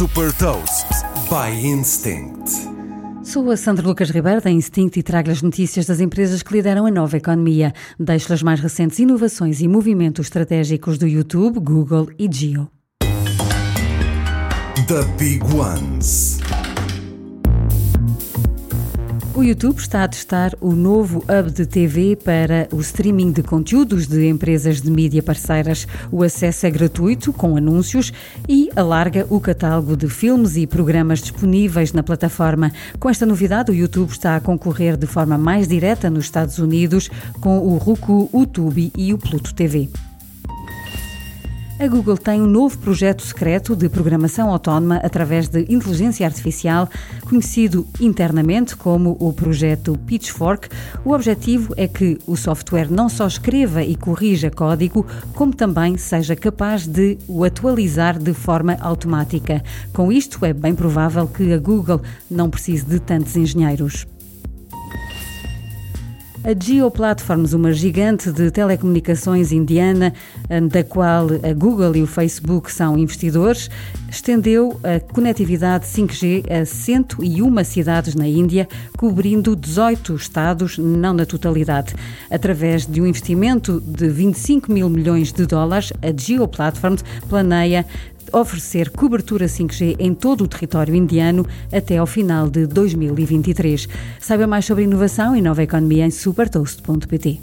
Super Toast by Instinct. Sou a Sandra Lucas Ribeiro da Instinct e trago as notícias das empresas que lideram a nova economia. Deixo as mais recentes inovações e movimentos estratégicos do YouTube, Google e Geo. The Big Ones. O YouTube está a testar o novo hub de TV para o streaming de conteúdos de empresas de mídia parceiras. O acesso é gratuito, com anúncios, e alarga o catálogo de filmes e programas disponíveis na plataforma. Com esta novidade, o YouTube está a concorrer de forma mais direta nos Estados Unidos com o Roku, o Tubi e o Pluto TV. A Google tem um novo projeto secreto de programação autónoma através de inteligência artificial, conhecido internamente como o projeto Pitchfork. O objetivo é que o software não só escreva e corrija código, como também seja capaz de o atualizar de forma automática. Com isto, é bem provável que a Google não precise de tantos engenheiros. A Geoplatforms, uma gigante de telecomunicações indiana, da qual a Google e o Facebook são investidores, estendeu a conectividade 5G a 101 cidades na Índia, cobrindo 18 estados, não na totalidade. Através de um investimento de 25 mil milhões de dólares, a Geoplatforms planeia oferecer cobertura 5G em todo o território indiano até ao final de 2023. Saiba mais sobre inovação e nova economia em supertoast.pt.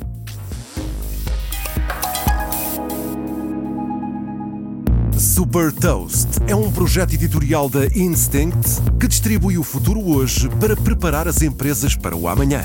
Super Toast é um projeto editorial da Instinct que distribui o futuro hoje para preparar as empresas para o amanhã.